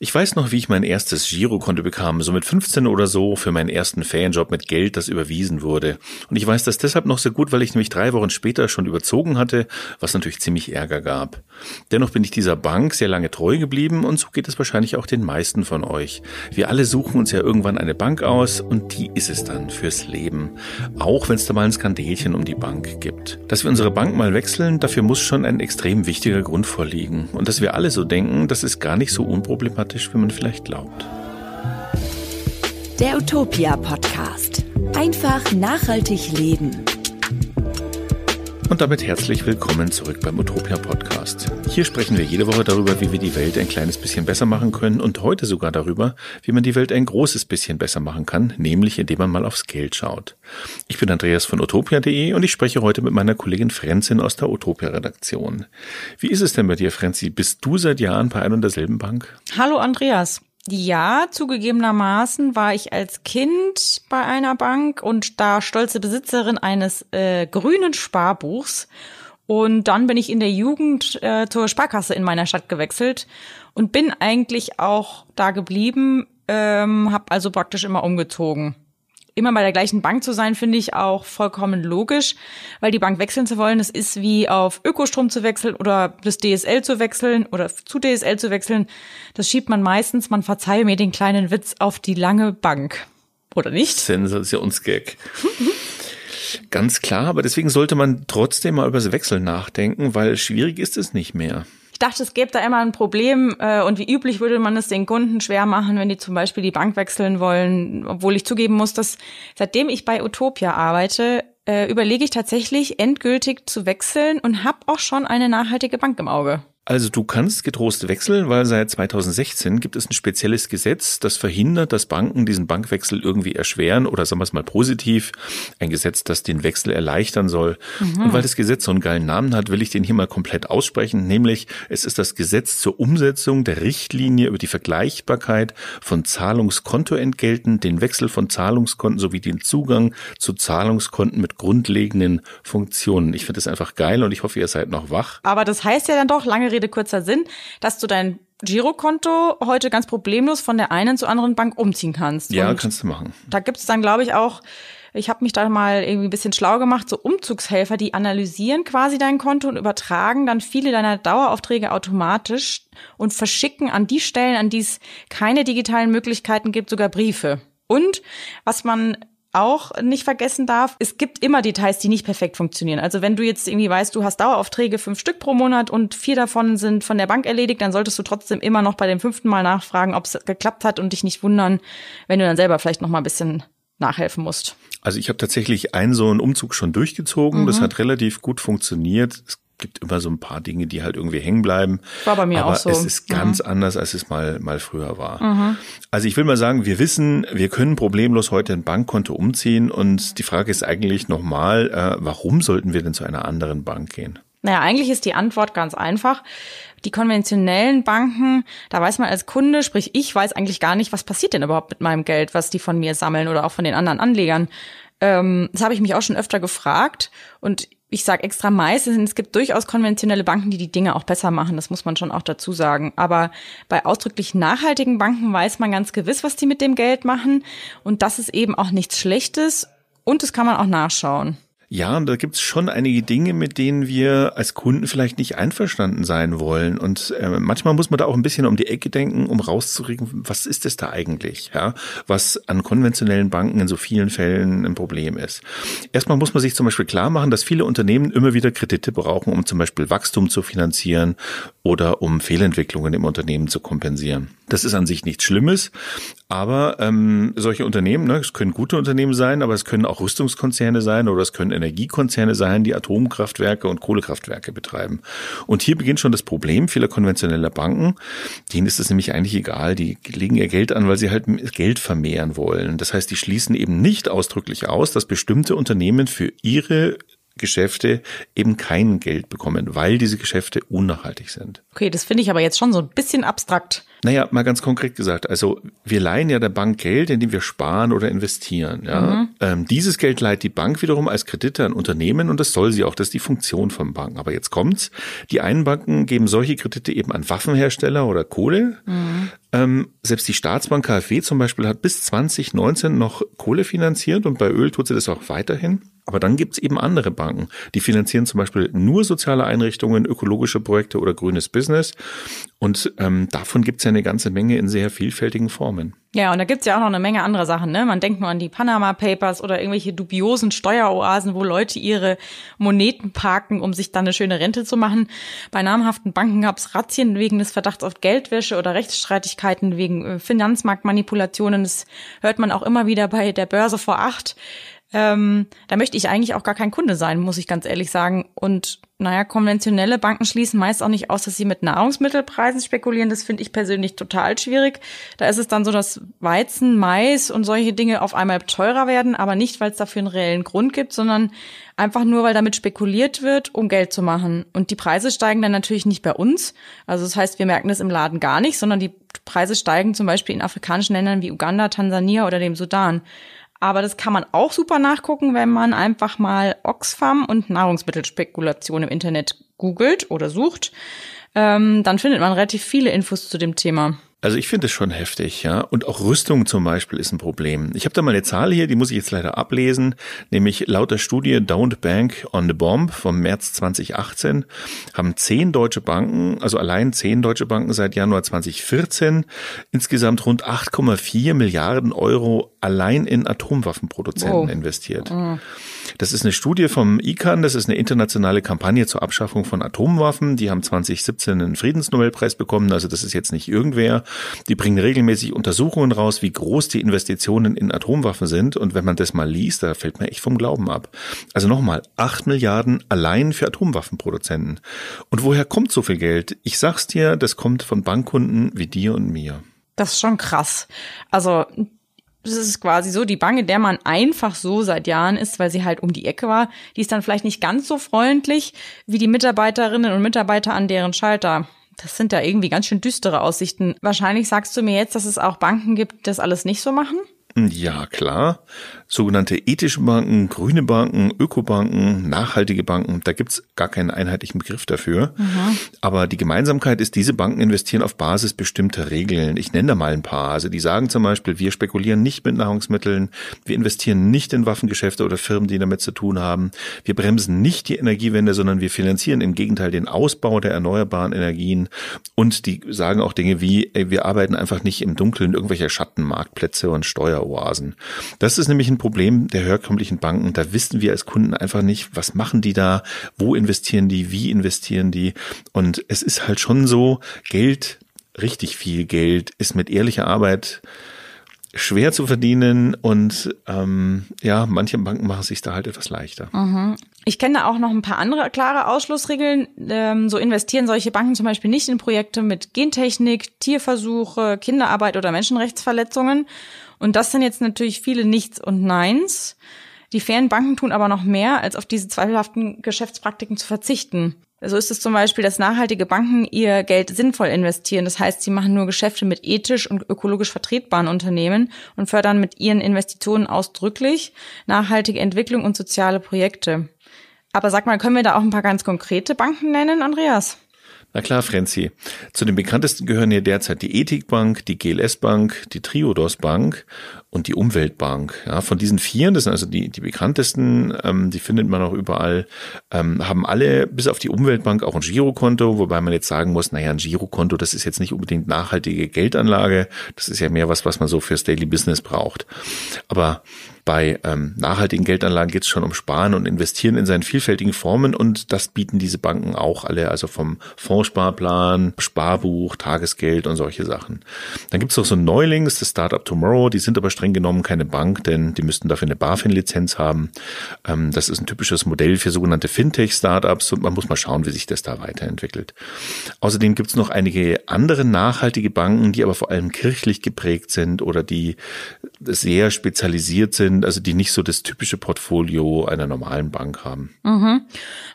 Ich weiß noch, wie ich mein erstes Girokonto bekam, so mit 15 oder so, für meinen ersten Ferienjob mit Geld, das überwiesen wurde. Und ich weiß das deshalb noch so gut, weil ich nämlich drei Wochen später schon überzogen hatte, was natürlich ziemlich Ärger gab. Dennoch bin ich dieser Bank sehr lange treu geblieben und so geht es wahrscheinlich auch den meisten von euch. Wir alle suchen uns ja irgendwann eine Bank aus und die ist es dann fürs Leben. Auch wenn es da mal ein Skandälchen um die Bank gibt. Dass wir unsere Bank mal wechseln, dafür muss schon ein extrem wichtiger Grund vorliegen. Und dass wir alle so denken, das ist gar nicht so unproblematisch dramatisch, wie man vielleicht glaubt. Der Utopia Podcast. Einfach nachhaltig leben. Und damit herzlich willkommen zurück beim Utopia Podcast. Hier sprechen wir jede Woche darüber, wie wir die Welt ein kleines bisschen besser machen können und heute sogar darüber, wie man die Welt ein großes bisschen besser machen kann, nämlich indem man mal aufs Geld schaut. Ich bin Andreas von utopia.de und ich spreche heute mit meiner Kollegin Frenzin aus der Utopia Redaktion. Wie ist es denn bei dir, Frenzi? Bist du seit Jahren bei einer und derselben Bank? Hallo Andreas. Ja, zugegebenermaßen war ich als Kind bei einer Bank und da stolze Besitzerin eines äh, grünen Sparbuchs. Und dann bin ich in der Jugend äh, zur Sparkasse in meiner Stadt gewechselt und bin eigentlich auch da geblieben, ähm, habe also praktisch immer umgezogen immer bei der gleichen Bank zu sein, finde ich auch vollkommen logisch, weil die Bank wechseln zu wollen, das ist wie auf Ökostrom zu wechseln oder das DSL zu wechseln oder zu DSL zu wechseln. Das schiebt man meistens, man verzeihe mir den kleinen Witz, auf die lange Bank. Oder nicht? Sensationsgag. Ganz klar, aber deswegen sollte man trotzdem mal über das Wechseln nachdenken, weil schwierig ist es nicht mehr. Ich dachte, es gäbe da immer ein Problem äh, und wie üblich würde man es den Kunden schwer machen, wenn die zum Beispiel die Bank wechseln wollen, obwohl ich zugeben muss, dass seitdem ich bei Utopia arbeite, äh, überlege ich tatsächlich endgültig zu wechseln und habe auch schon eine nachhaltige Bank im Auge. Also du kannst getrost wechseln, weil seit 2016 gibt es ein spezielles Gesetz, das verhindert, dass Banken diesen Bankwechsel irgendwie erschweren oder sagen wir es mal positiv, ein Gesetz, das den Wechsel erleichtern soll. Mhm. Und weil das Gesetz so einen geilen Namen hat, will ich den hier mal komplett aussprechen, nämlich es ist das Gesetz zur Umsetzung der Richtlinie über die Vergleichbarkeit von Zahlungskontoentgelten, den Wechsel von Zahlungskonten sowie den Zugang zu Zahlungskonten mit grundlegenden Funktionen. Ich finde das einfach geil und ich hoffe, ihr seid noch wach. Aber das heißt ja dann doch lange Rede, kurzer Sinn, dass du dein Girokonto heute ganz problemlos von der einen zur anderen Bank umziehen kannst. Ja, Und kannst du machen. Da gibt es dann, glaube ich, auch, ich habe mich da mal irgendwie ein bisschen schlau gemacht, so Umzugshelfer, die analysieren quasi dein Konto und übertragen dann viele deiner Daueraufträge automatisch und verschicken an die Stellen, an die es keine digitalen Möglichkeiten gibt, sogar Briefe. Und was man auch nicht vergessen darf, es gibt immer Details, die nicht perfekt funktionieren. Also wenn du jetzt irgendwie weißt, du hast Daueraufträge fünf Stück pro Monat und vier davon sind von der Bank erledigt, dann solltest du trotzdem immer noch bei dem fünften Mal nachfragen, ob es geklappt hat und dich nicht wundern, wenn du dann selber vielleicht noch mal ein bisschen nachhelfen musst. Also ich habe tatsächlich einen so einen Umzug schon durchgezogen. Mhm. Das hat relativ gut funktioniert. Es gibt immer so ein paar Dinge, die halt irgendwie hängen bleiben. War bei mir aber auch so. Es ist ganz mhm. anders, als es mal, mal früher war. Mhm. Also ich will mal sagen, wir wissen, wir können problemlos heute ein Bankkonto umziehen und die Frage ist eigentlich nochmal, äh, warum sollten wir denn zu einer anderen Bank gehen? Naja, eigentlich ist die Antwort ganz einfach. Die konventionellen Banken, da weiß man als Kunde, sprich ich weiß eigentlich gar nicht, was passiert denn überhaupt mit meinem Geld, was die von mir sammeln oder auch von den anderen Anlegern. Ähm, das habe ich mich auch schon öfter gefragt und ich sage extra meistens, es gibt durchaus konventionelle Banken, die die Dinge auch besser machen, das muss man schon auch dazu sagen. Aber bei ausdrücklich nachhaltigen Banken weiß man ganz gewiss, was die mit dem Geld machen. Und das ist eben auch nichts Schlechtes und das kann man auch nachschauen. Ja, da gibt's schon einige Dinge, mit denen wir als Kunden vielleicht nicht einverstanden sein wollen. Und äh, manchmal muss man da auch ein bisschen um die Ecke denken, um rauszukriegen, was ist es da eigentlich, ja, was an konventionellen Banken in so vielen Fällen ein Problem ist. Erstmal muss man sich zum Beispiel klar machen, dass viele Unternehmen immer wieder Kredite brauchen, um zum Beispiel Wachstum zu finanzieren oder um Fehlentwicklungen im Unternehmen zu kompensieren. Das ist an sich nichts Schlimmes, aber ähm, solche Unternehmen, ne, es können gute Unternehmen sein, aber es können auch Rüstungskonzerne sein oder es können Energiekonzerne sein, die Atomkraftwerke und Kohlekraftwerke betreiben. Und hier beginnt schon das Problem vieler konventioneller Banken. Denen ist es nämlich eigentlich egal. Die legen ihr Geld an, weil sie halt Geld vermehren wollen. Das heißt, die schließen eben nicht ausdrücklich aus, dass bestimmte Unternehmen für ihre Geschäfte eben kein Geld bekommen, weil diese Geschäfte unnachhaltig sind. Okay, das finde ich aber jetzt schon so ein bisschen abstrakt. Naja, mal ganz konkret gesagt, also wir leihen ja der Bank Geld, indem wir sparen oder investieren. Ja? Mhm. Ähm, dieses Geld leiht die Bank wiederum als Kredite an Unternehmen und das soll sie auch, das ist die Funktion von Banken. Aber jetzt kommt's, die einen Banken geben solche Kredite eben an Waffenhersteller oder Kohle. Mhm. Ähm, selbst die Staatsbank KfW zum Beispiel hat bis 2019 noch Kohle finanziert und bei Öl tut sie das auch weiterhin. Aber dann gibt's eben andere Banken, die finanzieren zum Beispiel nur soziale Einrichtungen, ökologische Projekte oder grünes Business. Und ähm, davon gibt's ja eine ganze Menge in sehr vielfältigen Formen. Ja, und da gibt's ja auch noch eine Menge anderer Sachen. Ne? Man denkt nur an die Panama Papers oder irgendwelche dubiosen Steueroasen, wo Leute ihre Moneten parken, um sich dann eine schöne Rente zu machen. Bei namhaften Banken gab's Razzien wegen des Verdachts auf Geldwäsche oder Rechtsstreitigkeiten wegen äh, Finanzmarktmanipulationen. Das hört man auch immer wieder bei der Börse vor acht. Ähm, da möchte ich eigentlich auch gar kein Kunde sein, muss ich ganz ehrlich sagen. Und naja, konventionelle Banken schließen meist auch nicht aus, dass sie mit Nahrungsmittelpreisen spekulieren. Das finde ich persönlich total schwierig. Da ist es dann so, dass Weizen, Mais und solche Dinge auf einmal teurer werden, aber nicht, weil es dafür einen reellen Grund gibt, sondern einfach nur, weil damit spekuliert wird, um Geld zu machen. Und die Preise steigen dann natürlich nicht bei uns. Also das heißt, wir merken das im Laden gar nicht, sondern die Preise steigen zum Beispiel in afrikanischen Ländern wie Uganda, Tansania oder dem Sudan. Aber das kann man auch super nachgucken, wenn man einfach mal Oxfam und Nahrungsmittelspekulation im Internet googelt oder sucht. Ähm, dann findet man relativ viele Infos zu dem Thema. Also ich finde es schon heftig, ja. Und auch Rüstung zum Beispiel ist ein Problem. Ich habe da mal eine Zahl hier, die muss ich jetzt leider ablesen, nämlich laut der Studie Don't Bank on the Bomb vom März 2018 haben zehn deutsche Banken, also allein zehn deutsche Banken seit Januar 2014 insgesamt rund 8,4 Milliarden Euro allein in Atomwaffenproduzenten oh. investiert. Mhm. Das ist eine Studie vom ICAN, das ist eine internationale Kampagne zur Abschaffung von Atomwaffen. Die haben 2017 einen Friedensnobelpreis bekommen, also das ist jetzt nicht irgendwer. Die bringen regelmäßig Untersuchungen raus, wie groß die Investitionen in Atomwaffen sind. Und wenn man das mal liest, da fällt mir echt vom Glauben ab. Also nochmal, acht Milliarden allein für Atomwaffenproduzenten. Und woher kommt so viel Geld? Ich sag's dir, das kommt von Bankkunden wie dir und mir. Das ist schon krass. Also das ist quasi so, die Bank, in der man einfach so seit Jahren ist, weil sie halt um die Ecke war, die ist dann vielleicht nicht ganz so freundlich wie die Mitarbeiterinnen und Mitarbeiter an deren Schalter. Das sind ja irgendwie ganz schön düstere Aussichten. Wahrscheinlich sagst du mir jetzt, dass es auch Banken gibt, die das alles nicht so machen? Ja, klar sogenannte ethische Banken, grüne Banken, Ökobanken, nachhaltige Banken. Da gibt's gar keinen einheitlichen Begriff dafür. Mhm. Aber die Gemeinsamkeit ist, diese Banken investieren auf Basis bestimmter Regeln. Ich nenne da mal ein paar. Also die sagen zum Beispiel, wir spekulieren nicht mit Nahrungsmitteln, wir investieren nicht in Waffengeschäfte oder Firmen, die damit zu tun haben. Wir bremsen nicht die Energiewende, sondern wir finanzieren im Gegenteil den Ausbau der erneuerbaren Energien. Und die sagen auch Dinge wie, ey, wir arbeiten einfach nicht im Dunkeln irgendwelcher Schattenmarktplätze und Steueroasen. Das ist nämlich ein Problem der herkömmlichen Banken. Da wissen wir als Kunden einfach nicht, was machen die da, wo investieren die, wie investieren die. Und es ist halt schon so, Geld, richtig viel Geld, ist mit ehrlicher Arbeit schwer zu verdienen und ähm, ja, manche Banken machen sich da halt etwas leichter. Mhm. Ich kenne da auch noch ein paar andere klare Ausschlussregeln. Ähm, so investieren solche Banken zum Beispiel nicht in Projekte mit Gentechnik, Tierversuche, Kinderarbeit oder Menschenrechtsverletzungen. Und das sind jetzt natürlich viele Nichts und Neins. Die fairen Banken tun aber noch mehr, als auf diese zweifelhaften Geschäftspraktiken zu verzichten. So ist es zum Beispiel, dass nachhaltige Banken ihr Geld sinnvoll investieren. Das heißt, sie machen nur Geschäfte mit ethisch und ökologisch vertretbaren Unternehmen und fördern mit ihren Investitionen ausdrücklich nachhaltige Entwicklung und soziale Projekte. Aber sag mal, können wir da auch ein paar ganz konkrete Banken nennen, Andreas? Na klar, Frenzi. Zu den bekanntesten gehören hier derzeit die Ethikbank, die GLS Bank, die Triodos Bank und die Umweltbank. Ja, von diesen vier, das sind also die, die bekanntesten, ähm, die findet man auch überall, ähm, haben alle bis auf die Umweltbank auch ein Girokonto, wobei man jetzt sagen muss, naja, ein Girokonto, das ist jetzt nicht unbedingt nachhaltige Geldanlage, das ist ja mehr was, was man so fürs Daily Business braucht. Aber bei ähm, nachhaltigen Geldanlagen geht es schon um Sparen und Investieren in seinen vielfältigen Formen und das bieten diese Banken auch alle, also vom Fondssparplan, Sparbuch, Tagesgeld und solche Sachen. Dann gibt es noch so ein Neuling, das Startup Tomorrow, die sind aber streng genommen keine Bank, denn die müssten dafür eine BaFin-Lizenz haben. Ähm, das ist ein typisches Modell für sogenannte Fintech-Startups und man muss mal schauen, wie sich das da weiterentwickelt. Außerdem gibt es noch einige andere nachhaltige Banken, die aber vor allem kirchlich geprägt sind oder die sehr spezialisiert sind also die nicht so das typische Portfolio einer normalen Bank haben. Mhm.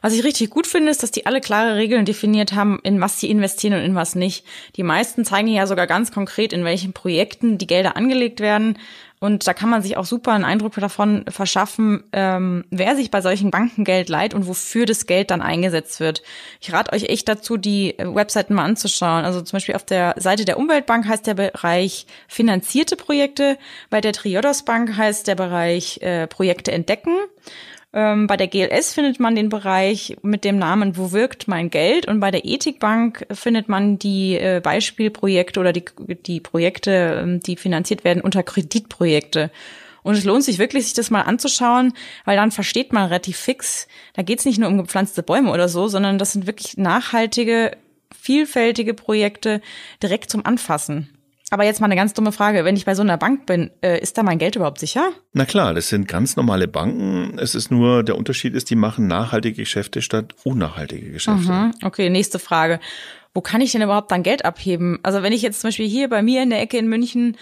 Was ich richtig gut finde, ist, dass die alle klare Regeln definiert haben, in was sie investieren und in was nicht. Die meisten zeigen ja sogar ganz konkret, in welchen Projekten die Gelder angelegt werden. Und da kann man sich auch super einen Eindruck davon verschaffen, ähm, wer sich bei solchen Banken Geld leiht und wofür das Geld dann eingesetzt wird. Ich rate euch echt dazu, die äh, Webseiten mal anzuschauen. Also zum Beispiel auf der Seite der Umweltbank heißt der Bereich finanzierte Projekte, bei der Triodos Bank heißt der Bereich äh, Projekte entdecken. Ähm, bei der GLS findet man den Bereich mit dem Namen Wo wirkt mein Geld? Und bei der Ethikbank findet man die äh, Beispielprojekte oder die, die Projekte, ähm, die finanziert werden unter Kreditprojekte. Und es lohnt sich wirklich, sich das mal anzuschauen, weil dann versteht man relativ fix, da geht es nicht nur um gepflanzte Bäume oder so, sondern das sind wirklich nachhaltige, vielfältige Projekte direkt zum Anfassen. Aber jetzt mal eine ganz dumme Frage. Wenn ich bei so einer Bank bin, äh, ist da mein Geld überhaupt sicher? Na klar, das sind ganz normale Banken. Es ist nur, der Unterschied ist, die machen nachhaltige Geschäfte statt unnachhaltige Geschäfte. Mhm. Okay, nächste Frage. Wo kann ich denn überhaupt dann Geld abheben? Also wenn ich jetzt zum Beispiel hier bei mir in der Ecke in München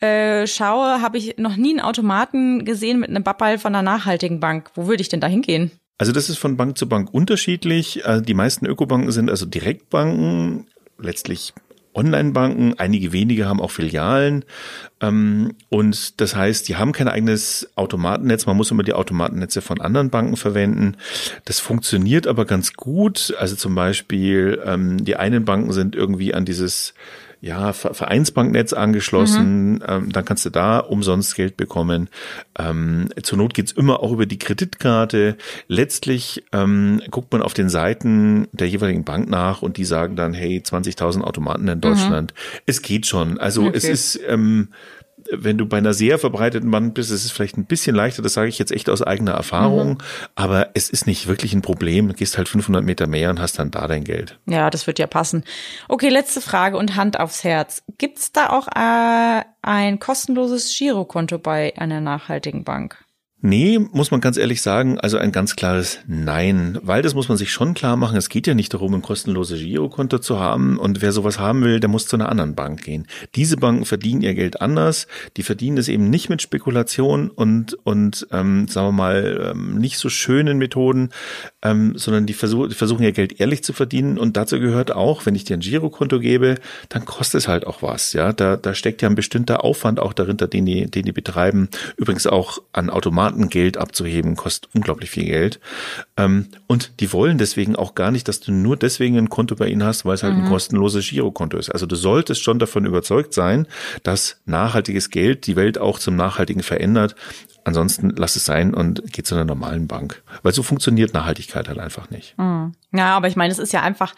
äh, schaue, habe ich noch nie einen Automaten gesehen mit einem Babbal von einer nachhaltigen Bank. Wo würde ich denn da hingehen? Also das ist von Bank zu Bank unterschiedlich. Äh, die meisten Ökobanken sind also Direktbanken letztlich Online-Banken, einige wenige haben auch Filialen. Ähm, und das heißt, die haben kein eigenes Automatennetz. Man muss immer die Automatennetze von anderen Banken verwenden. Das funktioniert aber ganz gut. Also zum Beispiel, ähm, die einen Banken sind irgendwie an dieses ja, Vereinsbanknetz angeschlossen, mhm. ähm, dann kannst du da umsonst Geld bekommen. Ähm, zur Not geht's immer auch über die Kreditkarte. Letztlich ähm, guckt man auf den Seiten der jeweiligen Bank nach und die sagen dann, hey, 20.000 Automaten in Deutschland. Mhm. Es geht schon. Also okay. es ist ähm, wenn du bei einer sehr verbreiteten Band bist, ist es vielleicht ein bisschen leichter, das sage ich jetzt echt aus eigener Erfahrung, mhm. aber es ist nicht wirklich ein Problem. Du gehst halt 500 Meter mehr und hast dann da dein Geld. Ja, das wird ja passen. Okay, letzte Frage und Hand aufs Herz. Gibt's da auch äh, ein kostenloses Girokonto bei einer nachhaltigen Bank? Nee, muss man ganz ehrlich sagen, also ein ganz klares Nein, weil das muss man sich schon klar machen. Es geht ja nicht darum, ein kostenloses Girokonto zu haben und wer sowas haben will, der muss zu einer anderen Bank gehen. Diese Banken verdienen ihr Geld anders. Die verdienen es eben nicht mit Spekulation und und ähm, sagen wir mal ähm, nicht so schönen Methoden, ähm, sondern die, versuch, die versuchen ihr Geld ehrlich zu verdienen und dazu gehört auch, wenn ich dir ein Girokonto gebe, dann kostet es halt auch was. Ja, da da steckt ja ein bestimmter Aufwand auch dahinter, den die den die betreiben. Übrigens auch an Automaten Geld abzuheben, kostet unglaublich viel Geld. Ähm, und die wollen deswegen auch gar nicht, dass du nur deswegen ein Konto bei ihnen hast, weil es halt mhm. ein kostenloses Girokonto ist. Also du solltest schon davon überzeugt sein, dass nachhaltiges Geld die Welt auch zum Nachhaltigen verändert. Ansonsten lass es sein und geh zu einer normalen Bank. Weil so funktioniert Nachhaltigkeit halt einfach nicht. Mhm. Ja, aber ich meine, es ist ja einfach,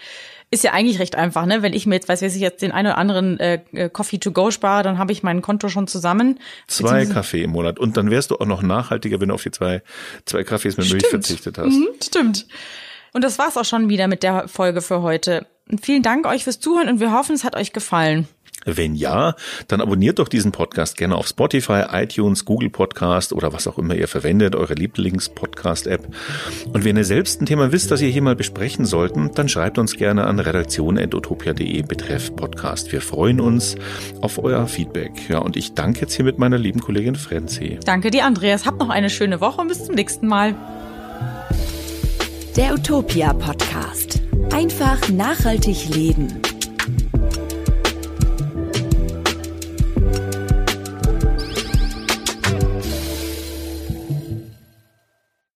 ist ja eigentlich recht einfach, ne? Wenn ich mir jetzt, weiß ich jetzt den einen oder anderen äh, äh, Coffee to go spare, dann habe ich mein Konto schon zusammen. Zwei Kaffee im Monat und dann wärst du auch noch nachhaltiger, wenn du auf die zwei zwei Kaffees mit Milch verzichtet hast. Mhm, stimmt. Und das war's auch schon wieder mit der Folge für heute. Und vielen Dank euch fürs Zuhören und wir hoffen, es hat euch gefallen. Wenn ja, dann abonniert doch diesen Podcast gerne auf Spotify, iTunes, Google Podcast oder was auch immer ihr verwendet, eure Lieblings-Podcast-App. Und wenn ihr selbst ein Thema wisst, das ihr hier mal besprechen sollten, dann schreibt uns gerne an redaktion.utopia.de betreff Podcast. Wir freuen uns auf euer Feedback. Ja, und ich danke jetzt hier mit meiner lieben Kollegin Frenzi. Danke dir, Andreas. Habt noch eine schöne Woche und bis zum nächsten Mal. Der Utopia Podcast. Einfach nachhaltig leben.